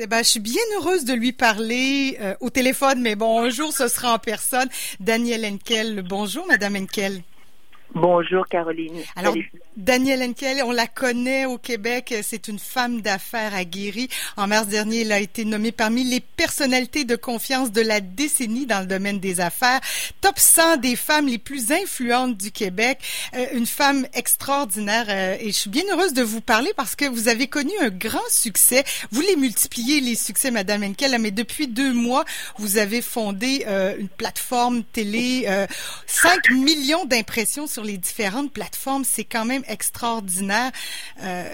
Eh ben, je suis bien heureuse de lui parler euh, au téléphone, mais bon, un jour, ce sera en personne. Danielle Henkel. Bonjour, Madame Henkel. Bonjour Caroline. Alors, Danielle Henkel, on la connaît au Québec. C'est une femme d'affaires aguerrie. En mars dernier, elle a été nommée parmi les personnalités de confiance de la décennie dans le domaine des affaires. Top 100 des femmes les plus influentes du Québec. Euh, une femme extraordinaire. Euh, et je suis bien heureuse de vous parler parce que vous avez connu un grand succès. Vous les multipliez, les succès, Madame Henkel, mais depuis deux mois, vous avez fondé euh, une plateforme télé. 5 millions d'impressions sur les différentes plateformes, c'est quand même extraordinaire. Euh,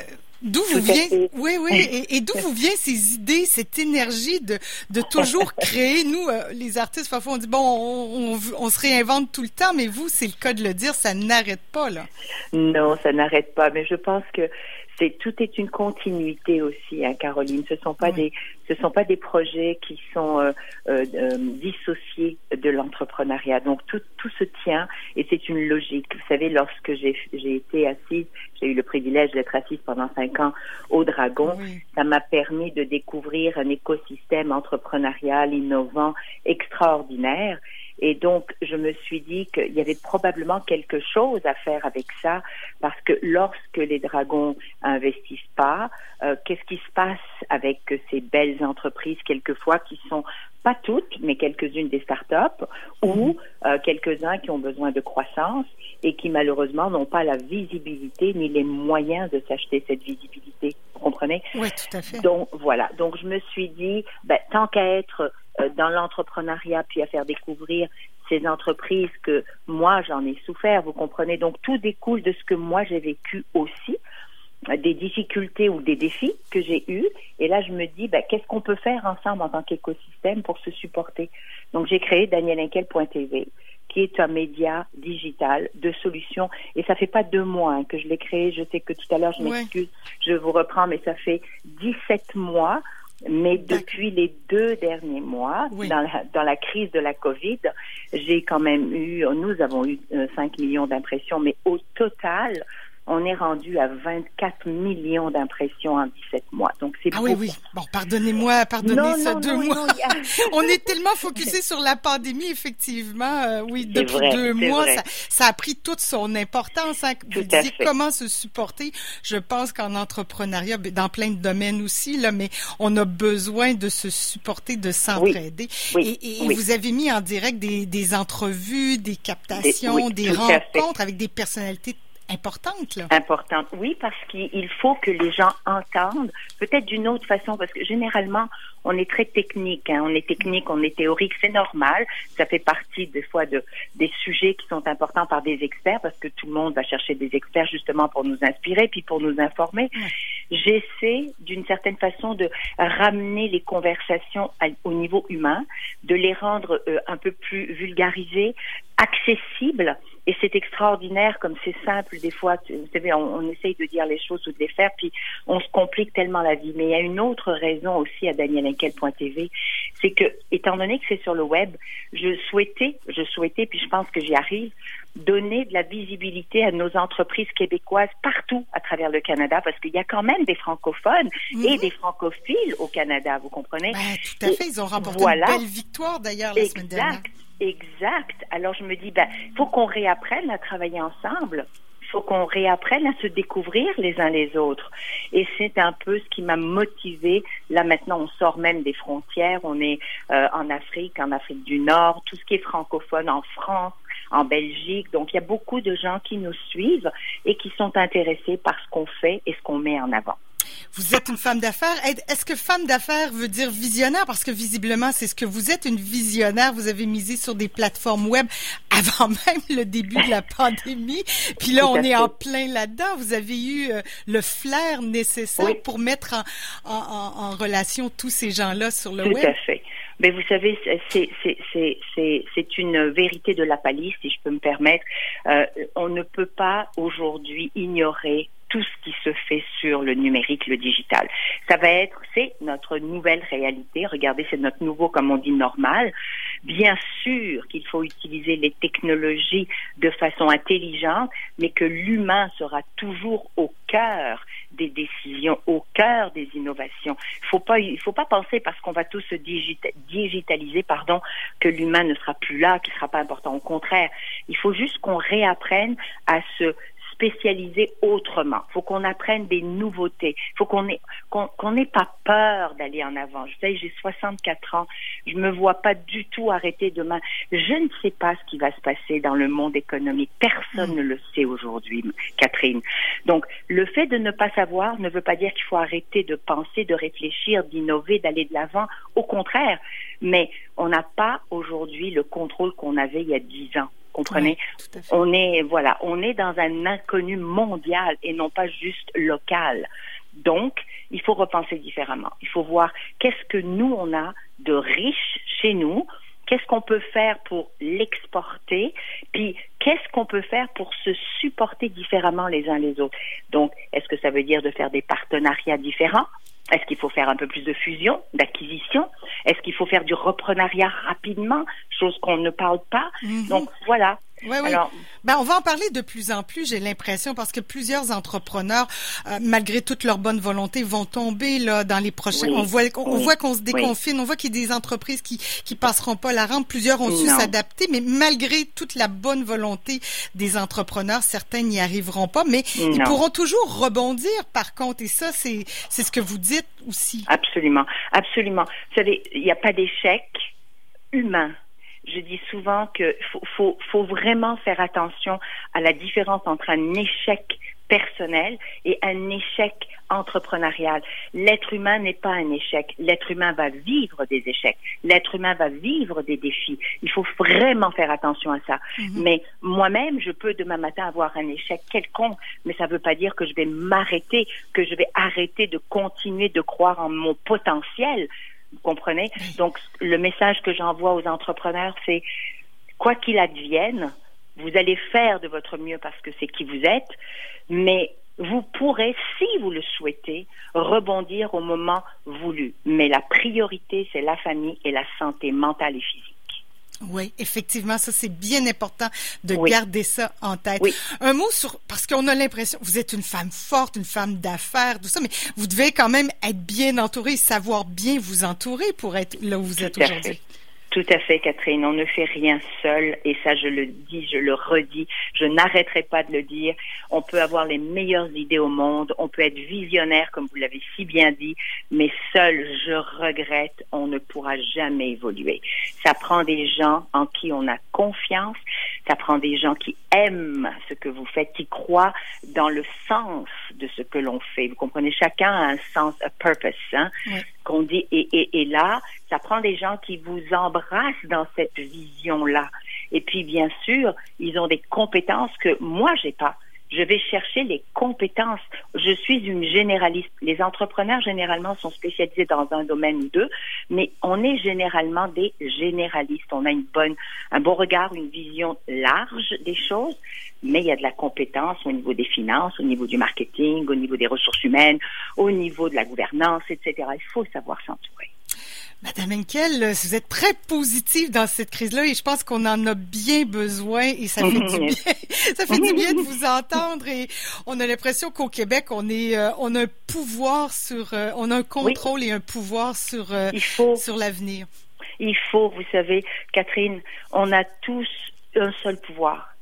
D'où vous vient, oui, oui, et, d'où vous vient ces idées, cette énergie de, de toujours créer? Nous, euh, les artistes, parfois, on dit bon, on, on, se réinvente tout le temps, mais vous, c'est le cas de le dire, ça n'arrête pas là. Non, ça n'arrête pas. Mais je pense que c'est tout est une continuité aussi, hein, Caroline. Ce sont pas des ce sont pas des projets qui sont euh, euh, euh, dissociés de l'entrepreneuriat. Donc tout tout se tient et c'est une logique. Vous savez, lorsque j'ai j'ai été assise, j'ai eu le privilège d'être assise pendant cinq ans au Dragon. Ça m'a permis de découvrir un écosystème entrepreneurial innovant extraordinaire. Et donc, je me suis dit qu'il y avait probablement quelque chose à faire avec ça, parce que lorsque les dragons investissent pas, euh, qu'est-ce qui se passe avec ces belles entreprises quelquefois qui sont pas toutes, mais quelques-unes des startups ou mhm. euh, quelques-uns qui ont besoin de croissance et qui malheureusement n'ont pas la visibilité ni les moyens de s'acheter cette visibilité? Vous comprenez? Oui, tout à fait. Donc voilà. Donc je me suis dit, ben, tant qu'à être euh, dans l'entrepreneuriat, puis à faire découvrir ces entreprises que moi j'en ai souffert, vous comprenez? Donc tout découle de ce que moi j'ai vécu aussi, des difficultés ou des défis que j'ai eus. Et là je me dis, ben, qu'est-ce qu'on peut faire ensemble en tant qu'écosystème pour se supporter? Donc j'ai créé danielinkel.tv qui est un média digital de solutions. Et ça fait pas deux mois hein, que je l'ai créé. Je sais que tout à l'heure, je m'excuse, je vous reprends, mais ça fait 17 mois mais depuis les deux derniers mois, dans, la, dans la crise de la COVID, j'ai quand même eu, nous avons eu 5 euh, millions d'impressions, mais au total, on est rendu à 24 millions d'impressions en 17 mois. Donc c'est Ah oui, oui. Bon, pardonnez-moi, pardonnez ça deux mois. on est tellement focusé sur la pandémie, effectivement. Euh, oui, depuis deux mois, ça, ça, a pris toute son importance. Hein. Vous disiez comment se supporter. Je pense qu'en entrepreneuriat, ben, dans plein de domaines aussi, là, mais on a besoin de se supporter, de s'entraider. et, et vous avez mis en direct des, des entrevues, des captations, des, des rencontres avec des personnalités importante. Là. Importante, oui, parce qu'il faut que les gens entendent, peut-être d'une autre façon, parce que généralement, on est très technique, hein, on est technique, on est théorique, c'est normal, ça fait partie des fois de des sujets qui sont importants par des experts, parce que tout le monde va chercher des experts justement pour nous inspirer, puis pour nous informer. J'essaie d'une certaine façon de ramener les conversations au niveau humain, de les rendre euh, un peu plus vulgarisées, accessibles et c'est extraordinaire comme c'est simple des fois. Vous savez, on, on, essaye de dire les choses ou de les faire, puis on se complique tellement la vie. Mais il y a une autre raison aussi à danielenkel.tv, c'est que, étant donné que c'est sur le web, je souhaitais, je souhaitais, puis je pense que j'y arrive, donner de la visibilité à nos entreprises québécoises partout à travers le Canada, parce qu'il y a quand même des francophones et mhm. des francophiles au Canada, vous comprenez? Ben, tout à fait, ils ont remporté une belle victoire d'ailleurs la semaine dernière. Exact. Alors je me dis, ben, faut qu'on réapprenne à travailler ensemble. Il faut qu'on réapprenne à se découvrir les uns les autres. Et c'est un peu ce qui m'a motivé. Là maintenant, on sort même des frontières. On est euh, en Afrique, en Afrique du Nord, tout ce qui est francophone en France, en Belgique. Donc il y a beaucoup de gens qui nous suivent et qui sont intéressés par ce qu'on fait et ce qu'on met en avant. Vous êtes une femme d'affaires. Est-ce que femme d'affaires veut dire visionnaire? Parce que visiblement, c'est ce que vous êtes, une visionnaire. Vous avez misé sur des plateformes web avant même le début de la pandémie. Puis là, on est en plein là-dedans. Vous avez eu euh, le flair nécessaire pour mettre en, en, en, relation tous ces gens-là sur le web. Tout à fait. Mais vous savez, c'est une vérité de la palisse, si je peux me permettre. Euh, on ne peut pas aujourd'hui ignorer tout ce qui se fait sur le numérique, le digital. Ça va être, c'est notre nouvelle réalité. Regardez, c'est notre nouveau, comme on dit, normal. Bien sûr qu'il faut utiliser les technologies de façon intelligente, mais que l'humain sera toujours au cœur des décisions, au cœur des innovations. Il faut pas, il faut pas penser parce qu'on va tous se digitaliser, pardon, que l'humain ne sera plus là, qu'il sera pas important. Au contraire, il faut juste qu'on réapprenne à se spécialiser autrement. Il faut qu'on apprenne des nouveautés. Il faut qu'on n'ait qu'on n'ait pas peur d'aller en avant. Je sais, j'ai 64 ans. Je me vois pas du tout arrêter demain. Je ne sais pas ce qui va se passer dans le monde économique. Personne mm. ne le sait aujourd'hui, Catherine. Donc, le fait de ne pas savoir ne veut pas dire qu'il faut arrêter de penser, de réfléchir, d'innover, d'aller de l'avant. Au contraire. Mais on n'a pas aujourd'hui le contrôle qu'on avait il y a 10 ans comprenez? On est voilà, on est dans un inconnu mondial et non pas juste local. Donc, il faut repenser différemment. Il faut voir qu'est-ce que nous on a de riche chez nous, qu'est-ce qu'on peut faire pour l'exporter, puis qu'est-ce qu'on peut faire pour se supporter différemment les uns les autres. Donc, est-ce que ça veut dire de faire des partenariats différents? Est-ce qu'il faut faire un peu plus de fusion, d'acquisition? Est-ce qu'il faut faire du reprenariat rapidement, chose qu'on ne parle pas mhm. Donc voilà, oui, oui. ben, on va en parler de plus en plus, j'ai l'impression, parce que plusieurs entrepreneurs, euh, malgré toute leur bonne volonté, vont tomber là dans les prochains. on voit, on voit qu'on se déconfine, on voit qu'il y a des entreprises qui qui passeront pas la rampe. Plusieurs ont su s'adapter, mais malgré toute la bonne volonté des entrepreneurs, certains n'y arriveront pas, mais ils pourront toujours rebondir. Par contre, et ça, c'est c'est ce que vous dites Absolument, absolument. Vous savez, il n'y a pas d'échec humain. Je dis souvent qu'il faut, faut, faut, vraiment faire attention à la différence entre un échec personnel et un échec entrepreneurial. L'être humain n'est pas un échec. L'être humain va vivre des échecs. L'être humain va vivre des défis. Il faut vraiment faire attention à ça. Mhm. Mais moi-même, je peux demain matin avoir un échec quelconque, mais ça ne veut pas dire que je vais m'arrêter, que je vais arrêter de continuer de croire en mon potentiel. Vous comprenez? Donc, le message que j'envoie aux entrepreneurs, c'est quoi qu'il advienne, vous allez faire de votre mieux parce que c'est qui vous êtes, mais vous pourrez, si vous le souhaitez, rebondir au moment voulu. Mais la priorité, c'est la famille et la santé mentale et physique. Oui, effectivement, ça c'est bien important de garder ça en tête. Un mot sur parce qu'on a l'impression vous êtes une femme forte, une femme d'affaires, tout ça, mais vous devez quand même être bien entourée, savoir bien vous entourer pour être là où vous êtes aujourd'hui. Tout à fait, Catherine. On ne fait rien seul, et ça, je le dis, je le redis, je n'arrêterai pas de le dire. On peut avoir les meilleures idées au monde, on peut être visionnaire, comme vous l'avez si bien dit, mais seul, je regrette, on ne pourra jamais évoluer. Ça prend des gens en qui on a confiance, ça prend des gens qui aiment ce que vous faites, qui croient dans le sens de ce que l'on fait. Vous comprenez, chacun a un sens, un purpose, hein, qu'on dit. Et, et, et là, ça prend des gens qui vous embrassent dans cette vision-là. Et puis, bien sûr, ils ont des compétences que moi, j'ai pas je vais chercher les compétences. Je suis une généraliste. Les entrepreneurs, généralement, sont spécialisés dans un domaine ou deux, mais on est généralement des généralistes. On a une bonne, un bon regard, une vision large des choses, mais il y a de la compétence au niveau des finances, au niveau du marketing, au niveau des ressources humaines, au niveau de la gouvernance, etc. Il faut savoir s'entourer. Madame Henkel, vous êtes très positive dans cette crise-là et je pense qu'on en a bien besoin et ça fait du bien. ça fait du bien de vous entendre et on a l'impression qu'au Québec, on est, euh, on a un pouvoir sur, euh, on a un contrôle et un pouvoir sur, euh, sur l'avenir. Il faut, vous savez, Catherine, on a tous un seul pouvoir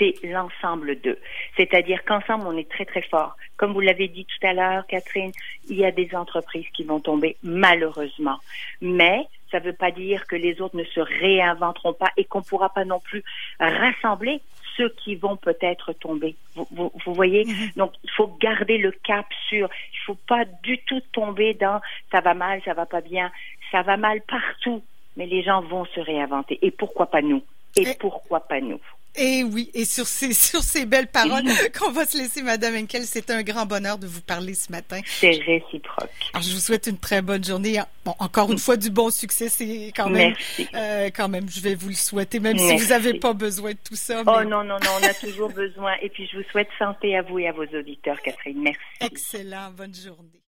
c'est l'ensemble d'eux. C'est-à-dire qu'ensemble, on est très, très fort. Comme vous l'avez dit tout à l'heure, Catherine, il y a des entreprises qui vont tomber, malheureusement. Mais ça ne veut pas dire que les autres ne se réinventeront pas et qu'on ne pourra pas non plus rassembler ceux qui vont peut-être tomber. Vous, voyez? Mm-hmm. Donc, il faut garder le cap sur. Il ne faut pas du tout tomber dans ça va mal, ça va pas bien. Ça va mal partout, mais les gens vont se réinventer. Et pourquoi pas nous? Et pourquoi pas nous? Et oui, et sur ces, sur ces belles paroles qu'on va se laisser, Madame Henkel, c'est un grand bonheur de vous parler ce matin. C'est réciproque. Alors, je vous souhaite une très bonne journée. Bon, encore une fois, du bon succès, c'est quand même, euh, quand même, je vais vous le souhaiter, même si vous n'avez pas besoin de tout ça. Oh non, non, non, on a toujours besoin. Et puis, je vous souhaite santé à vous et à vos auditeurs, Catherine. Merci. Excellent. Bonne journée.